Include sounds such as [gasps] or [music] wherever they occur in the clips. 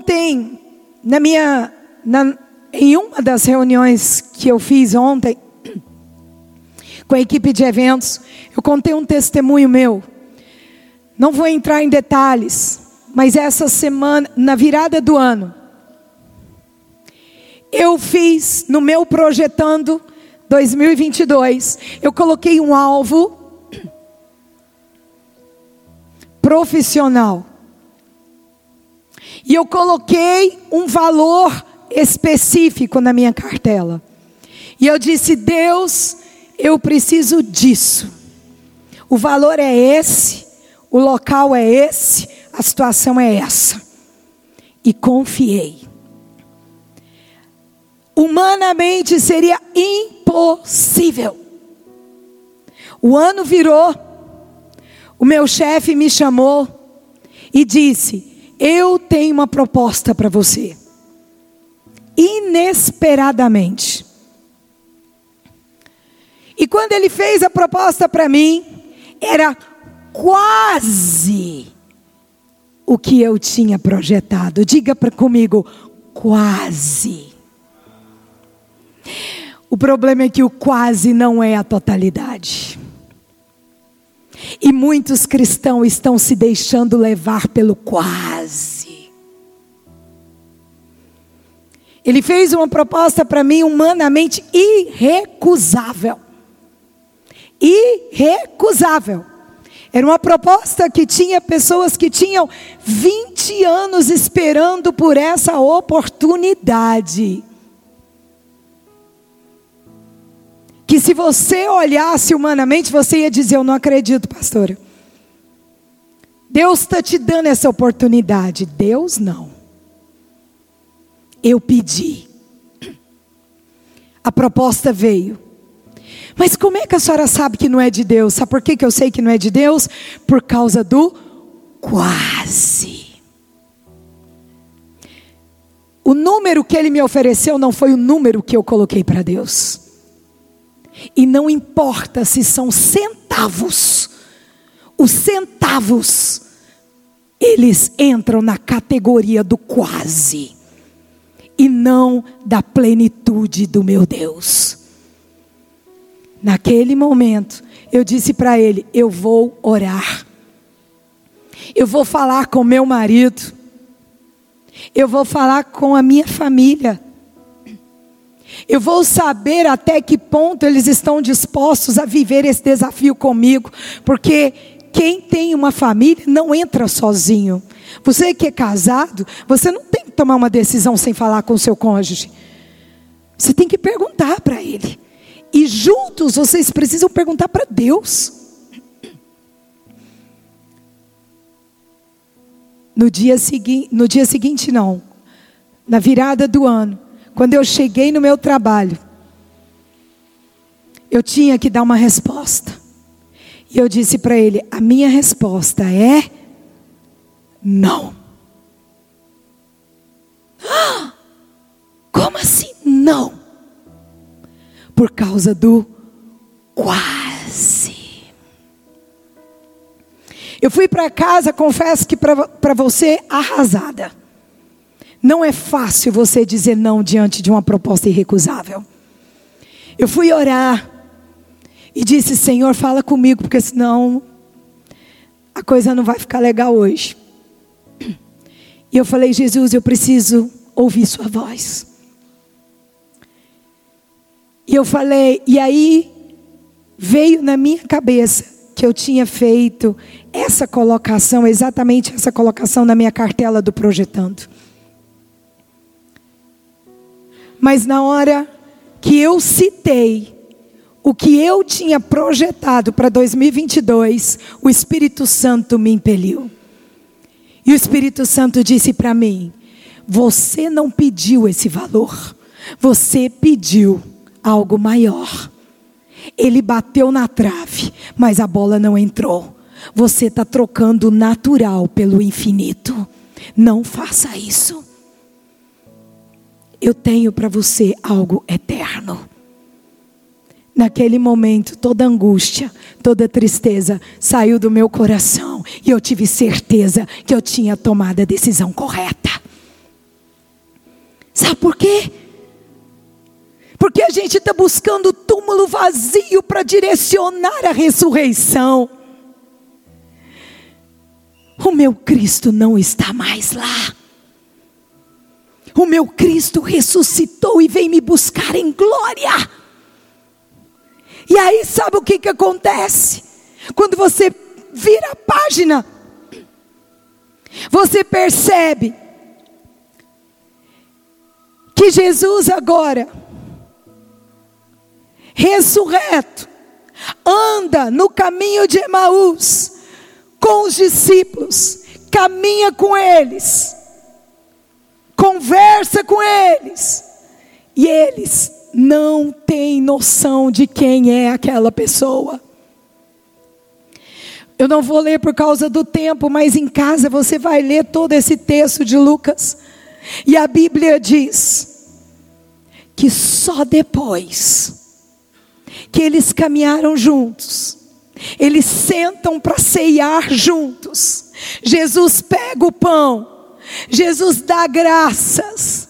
Ontem, na minha, na, em uma das reuniões que eu fiz ontem, [clears throat] com a equipe de eventos, eu contei um testemunho meu. Não vou entrar em detalhes, mas essa semana, na virada do ano, eu fiz no meu projetando 2022, eu coloquei um alvo [clears throat] profissional. E eu coloquei um valor específico na minha cartela. E eu disse: Deus, eu preciso disso. O valor é esse, o local é esse, a situação é essa. E confiei. Humanamente seria impossível. O ano virou, o meu chefe me chamou e disse: Eu tenho uma proposta para você. Inesperadamente. E quando ele fez a proposta para mim, era quase o que eu tinha projetado. Diga para comigo, quase. O problema é que o quase não é a totalidade. E muitos cristãos estão se deixando levar pelo quase. Ele fez uma proposta para mim humanamente irrecusável irrecusável. Era uma proposta que tinha pessoas que tinham 20 anos esperando por essa oportunidade. Que se você olhasse humanamente, você ia dizer: Eu não acredito, pastora. Deus está te dando essa oportunidade. Deus não. Eu pedi. A proposta veio. Mas como é que a senhora sabe que não é de Deus? Sabe por que, que eu sei que não é de Deus? Por causa do quase. O número que ele me ofereceu não foi o número que eu coloquei para Deus. E não importa se são centavos, os centavos, eles entram na categoria do quase, e não da plenitude do meu Deus. Naquele momento, eu disse para ele: Eu vou orar. Eu vou falar com meu marido. Eu vou falar com a minha família. Eu vou saber até que ponto eles estão dispostos a viver esse desafio comigo, porque quem tem uma família não entra sozinho. Você que é casado, você não tem que tomar uma decisão sem falar com o seu cônjuge. Você tem que perguntar para ele. E juntos vocês precisam perguntar para Deus. No dia, segui no dia seguinte, não. Na virada do ano, quando eu cheguei no meu trabalho, eu tinha que dar uma resposta. E eu disse para ele: a minha resposta é não. [gasps] Como assim não? por causa do quase. Eu fui para casa, confesso que para você, arrasada. Não é fácil você dizer não diante de uma proposta irrecusável. Eu fui orar e disse: Senhor, fala comigo, porque senão a coisa não vai ficar legal hoje. E eu falei: Jesus, eu preciso ouvir Sua voz. E eu falei, e aí veio na minha cabeça que eu tinha feito essa colocação, exatamente essa colocação na minha cartela do projetando. Mas na hora que eu citei o que eu tinha projetado para 2022, o Espírito Santo me impeliu. E o Espírito Santo disse para mim: Você não pediu esse valor, você pediu algo maior. Ele bateu na trave, mas a bola não entrou. Você está trocando o natural pelo infinito. Não faça isso. Eu tenho para você algo eterno. Naquele momento, toda angústia, toda tristeza saiu do meu coração e eu tive certeza que eu tinha tomado a decisão correta. Sabe por quê? Porque a gente está buscando o túmulo vazio para direcionar a ressurreição. O meu Cristo não está mais lá. O meu Cristo ressuscitou e vem me buscar em glória. E aí, sabe o que, que acontece? Quando você vira a página, você percebe que Jesus agora, ressurreto, anda no caminho de Emaús com os discípulos, caminha com eles, conversa com eles, e eles não têm noção de quem é aquela pessoa. Eu não vou ler por causa do tempo, mas em casa você vai ler todo esse texto de Lucas. E a Bíblia diz que só depois que eles caminharam juntos, eles sentam para ceiar juntos. Jesus pega o pão, Jesus dá graças.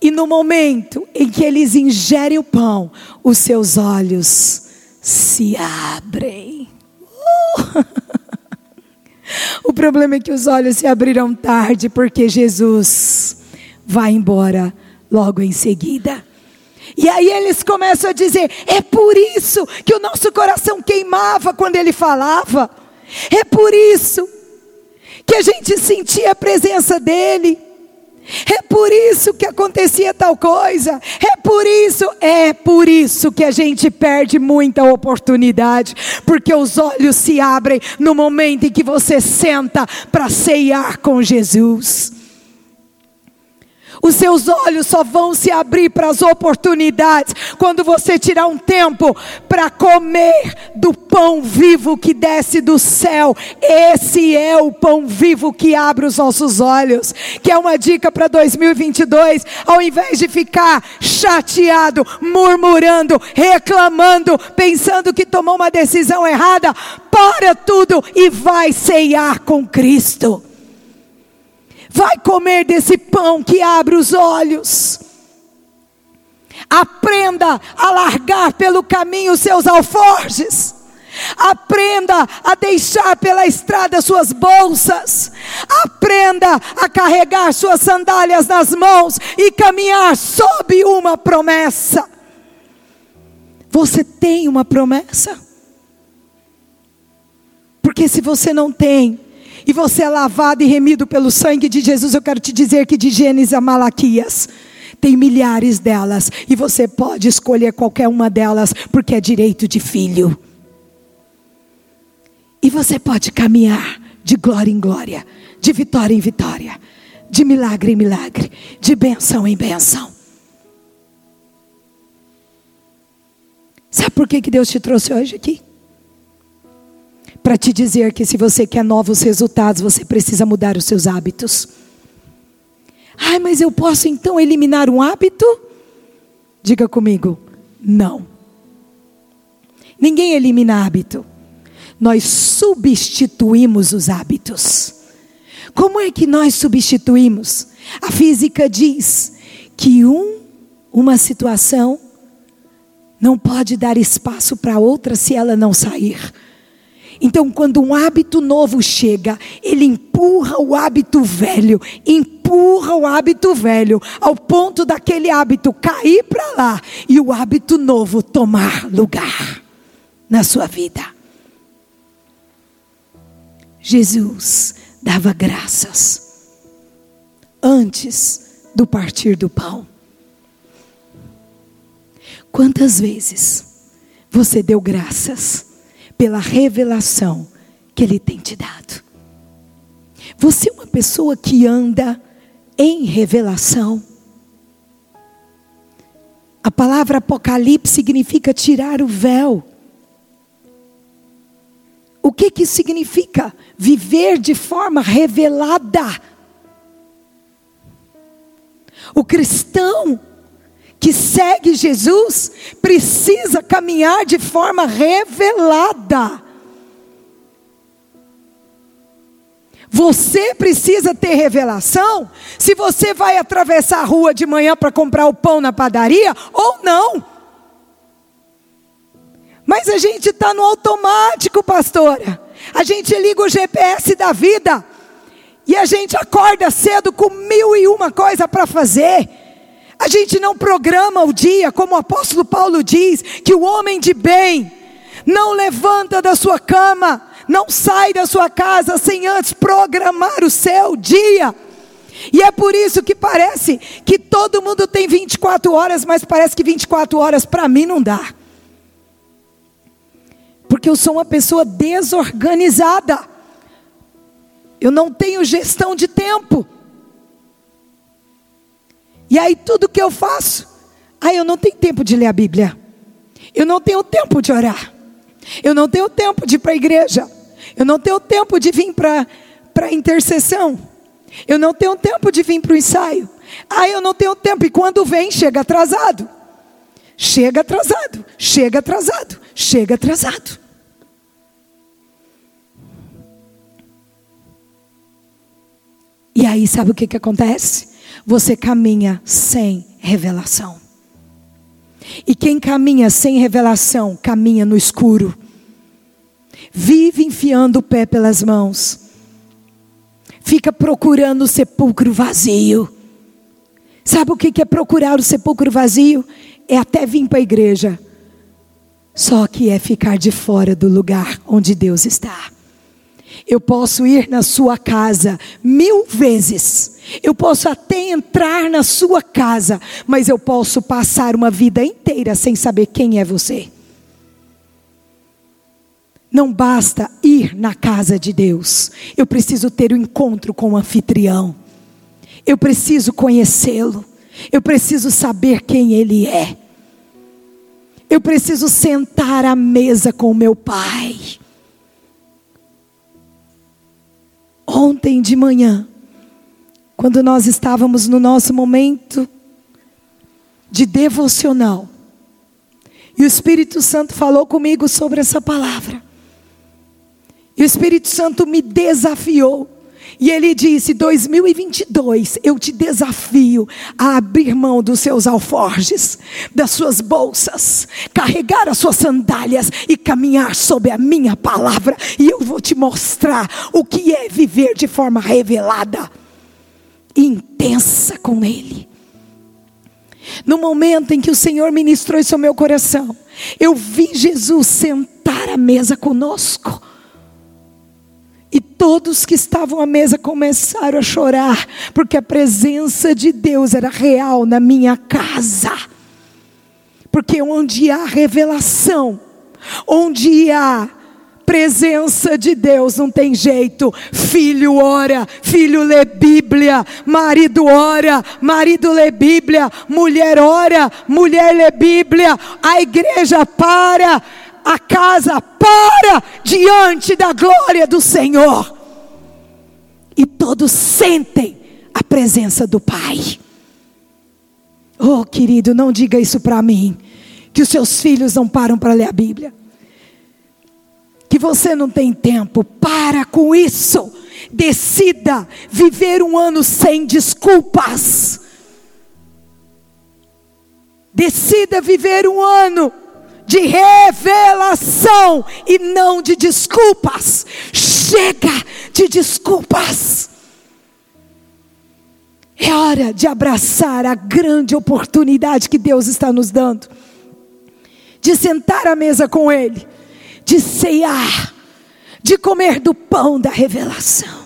E no momento em que eles ingerem o pão, os seus olhos se abrem. [laughs] o problema é que os olhos se abriram tarde, porque Jesus vai embora logo em seguida. E aí eles começam a dizer: é por isso que o nosso coração queimava quando ele falava, é por isso que a gente sentia a presença dele. É por isso que acontecia tal coisa. É por isso, é por isso que a gente perde muita oportunidade, porque os olhos se abrem no momento em que você senta para ceiar com Jesus. Os seus olhos só vão se abrir para as oportunidades quando você tirar um tempo para comer do pão vivo que desce do céu. Esse é o pão vivo que abre os nossos olhos. Que é uma dica para 2022, ao invés de ficar chateado, murmurando, reclamando, pensando que tomou uma decisão errada, para tudo e vai ceiar com Cristo. Vai comer desse pão que abre os olhos. Aprenda a largar pelo caminho os seus alforjes. Aprenda a deixar pela estrada suas bolsas. Aprenda a carregar suas sandálias nas mãos e caminhar sob uma promessa. Você tem uma promessa? Porque se você não tem, e você é lavado e remido pelo sangue de Jesus, eu quero te dizer que de Gênesis a Malaquias, tem milhares delas, e você pode escolher qualquer uma delas, porque é direito de filho. E você pode caminhar de glória em glória, de vitória em vitória, de milagre em milagre, de benção em benção. Sabe por que, que Deus te trouxe hoje aqui? Para te dizer que se você quer novos resultados, você precisa mudar os seus hábitos. Ai, mas eu posso então eliminar um hábito? Diga comigo, não. Ninguém elimina hábito. Nós substituímos os hábitos. Como é que nós substituímos? A física diz que um, uma situação não pode dar espaço para outra se ela não sair. Então, quando um hábito novo chega, ele empurra o hábito velho, empurra o hábito velho, ao ponto daquele hábito cair para lá e o hábito novo tomar lugar na sua vida. Jesus dava graças antes do partir do pão. Quantas vezes você deu graças? Pela revelação que Ele tem te dado. Você é uma pessoa que anda em revelação. A palavra Apocalipse significa tirar o véu. O que que significa? Viver de forma revelada. O cristão que segue Jesus precisa caminhar de forma revelada. Você precisa ter revelação se você vai atravessar a rua de manhã para comprar o pão na padaria ou não. Mas a gente está no automático, pastora. A gente liga o GPS da vida e a gente acorda cedo com mil e uma coisa para fazer. A gente não programa o dia, como o apóstolo Paulo diz, que o homem de bem não levanta da sua cama não sai da sua casa sem antes programar o seu dia. E é por isso que parece que todo mundo tem 24 horas, mas parece que 24 horas para mim não dá. Porque eu sou uma pessoa desorganizada. Eu não tenho gestão de tempo. E aí tudo que eu faço, aí eu não tenho tempo de ler a Bíblia. Eu não tenho tempo de orar. Eu não tenho tempo de ir para a igreja. Eu não tenho tempo de vir para a intercessão. Eu não tenho tempo de vir para o ensaio. Ah, eu não tenho tempo. E quando vem, chega atrasado. Chega atrasado, chega atrasado, chega atrasado. E aí, sabe o que, que acontece? Você caminha sem revelação. E quem caminha sem revelação, caminha no escuro vive enfiando o pé pelas mãos, fica procurando o sepulcro vazio. Sabe o que é procurar o sepulcro vazio? É até vir para a igreja, só que é ficar de fora do lugar onde Deus está. Eu posso ir na sua casa mil vezes, eu posso até entrar na sua casa, mas eu posso passar uma vida inteira sem saber quem é você. Não basta ir na casa de Deus. Eu preciso ter o um encontro com o anfitrião. Eu preciso conhecê-lo. Eu preciso saber quem ele é. Eu preciso sentar à mesa com meu pai. Ontem de manhã, quando nós estávamos no nosso momento de devocional, e o Espírito Santo falou comigo sobre essa palavra. E o Espírito Santo me desafiou. E ele disse: 2022, eu te desafio a abrir mão dos seus alforjes, das suas bolsas, carregar as suas sandálias e caminhar sob a minha palavra. E eu vou te mostrar o que é viver de forma revelada, intensa com Ele. No momento em que o Senhor ministrou isso ao meu coração, eu vi Jesus sentar à mesa conosco. Todos que estavam à mesa começaram a chorar, porque a presença de Deus era real na minha casa. Porque onde há revelação, onde há presença de Deus, não tem jeito. Filho ora, filho lê Bíblia, marido ora, marido lê Bíblia, mulher ora, mulher lê Bíblia, a igreja para a casa para diante da glória do Senhor. E todos sentem a presença do Pai. Oh, querido, não diga isso para mim. Que os seus filhos não param para ler a Bíblia. Que você não tem tempo. Para com isso. Decida viver um ano sem desculpas. Decida viver um ano revelação e não de desculpas. Chega de desculpas. É hora de abraçar a grande oportunidade que Deus está nos dando, de sentar à mesa com Ele, de ceiar, de comer do pão da revelação.